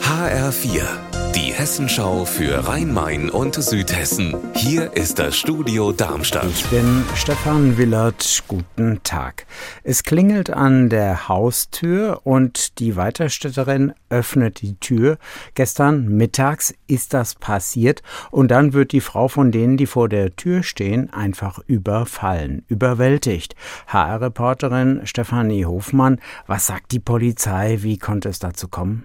HR4, die Hessenschau für Rhein-Main und Südhessen. Hier ist das Studio Darmstadt. Ich bin Stefan Willert. Guten Tag. Es klingelt an der Haustür und die Weiterstädterin öffnet die Tür. Gestern mittags ist das passiert und dann wird die Frau von denen, die vor der Tür stehen, einfach überfallen, überwältigt. HR-Reporterin Stefanie Hofmann, was sagt die Polizei? Wie konnte es dazu kommen?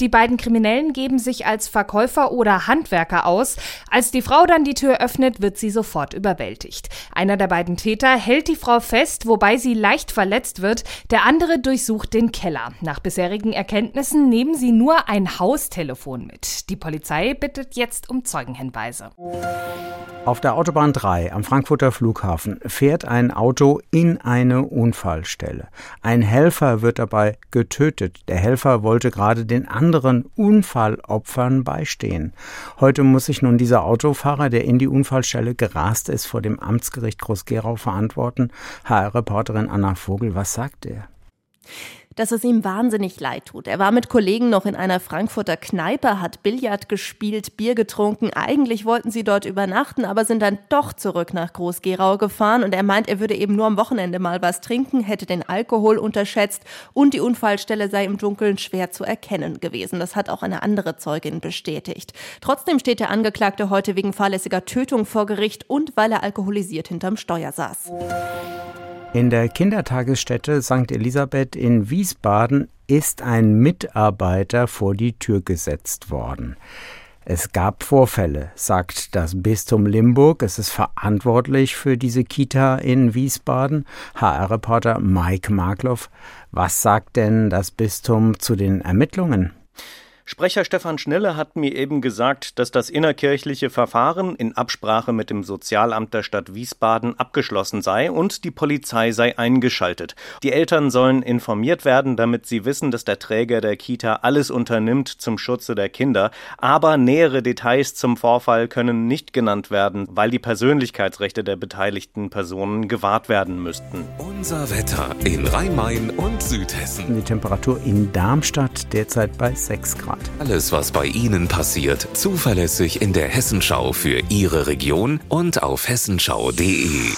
Die beiden Kriminellen geben sich als Verkäufer oder Handwerker aus. Als die Frau dann die Tür öffnet, wird sie sofort überwältigt. Einer der beiden Täter hält die Frau fest, wobei sie leicht verletzt wird. Der andere durchsucht den Keller. Nach bisherigen Erkenntnissen nehmen sie nur ein Haustelefon mit. Die Polizei bittet jetzt um Zeugenhinweise. Auf der Autobahn 3 am Frankfurter Flughafen fährt ein Auto in eine Unfallstelle. Ein Helfer wird dabei getötet. Der Helfer wollte gerade den anderen Unfallopfern beistehen. Heute muss sich nun dieser Autofahrer, der in die Unfallstelle gerast ist, vor dem Amtsgericht Groß-Gerau verantworten. HR-Reporterin Anna Vogel, was sagt er? Dass es ihm wahnsinnig leid tut. Er war mit Kollegen noch in einer Frankfurter Kneipe, hat Billard gespielt, Bier getrunken. Eigentlich wollten sie dort übernachten, aber sind dann doch zurück nach Groß-Gerau gefahren und er meint, er würde eben nur am Wochenende mal was trinken, hätte den Alkohol unterschätzt und die Unfallstelle sei im Dunkeln schwer zu erkennen gewesen. Das hat auch eine andere Zeugin bestätigt. Trotzdem steht der Angeklagte heute wegen fahrlässiger Tötung vor Gericht und weil er alkoholisiert hinterm Steuer saß. In der Kindertagesstätte St. Elisabeth in Wiesbaden ist ein Mitarbeiter vor die Tür gesetzt worden. Es gab Vorfälle, sagt das Bistum Limburg. Es ist verantwortlich für diese Kita in Wiesbaden. HR-Reporter Mike Markloff. Was sagt denn das Bistum zu den Ermittlungen? Sprecher Stefan Schnelle hat mir eben gesagt, dass das innerkirchliche Verfahren in Absprache mit dem Sozialamt der Stadt Wiesbaden abgeschlossen sei und die Polizei sei eingeschaltet. Die Eltern sollen informiert werden, damit sie wissen, dass der Träger der Kita alles unternimmt zum Schutze der Kinder. Aber nähere Details zum Vorfall können nicht genannt werden, weil die Persönlichkeitsrechte der beteiligten Personen gewahrt werden müssten. Unser Wetter in Rhein-Main und Südhessen. Die Temperatur in Darmstadt derzeit bei 6 Grad. Alles, was bei Ihnen passiert, zuverlässig in der Hessenschau für Ihre Region und auf hessenschau.de.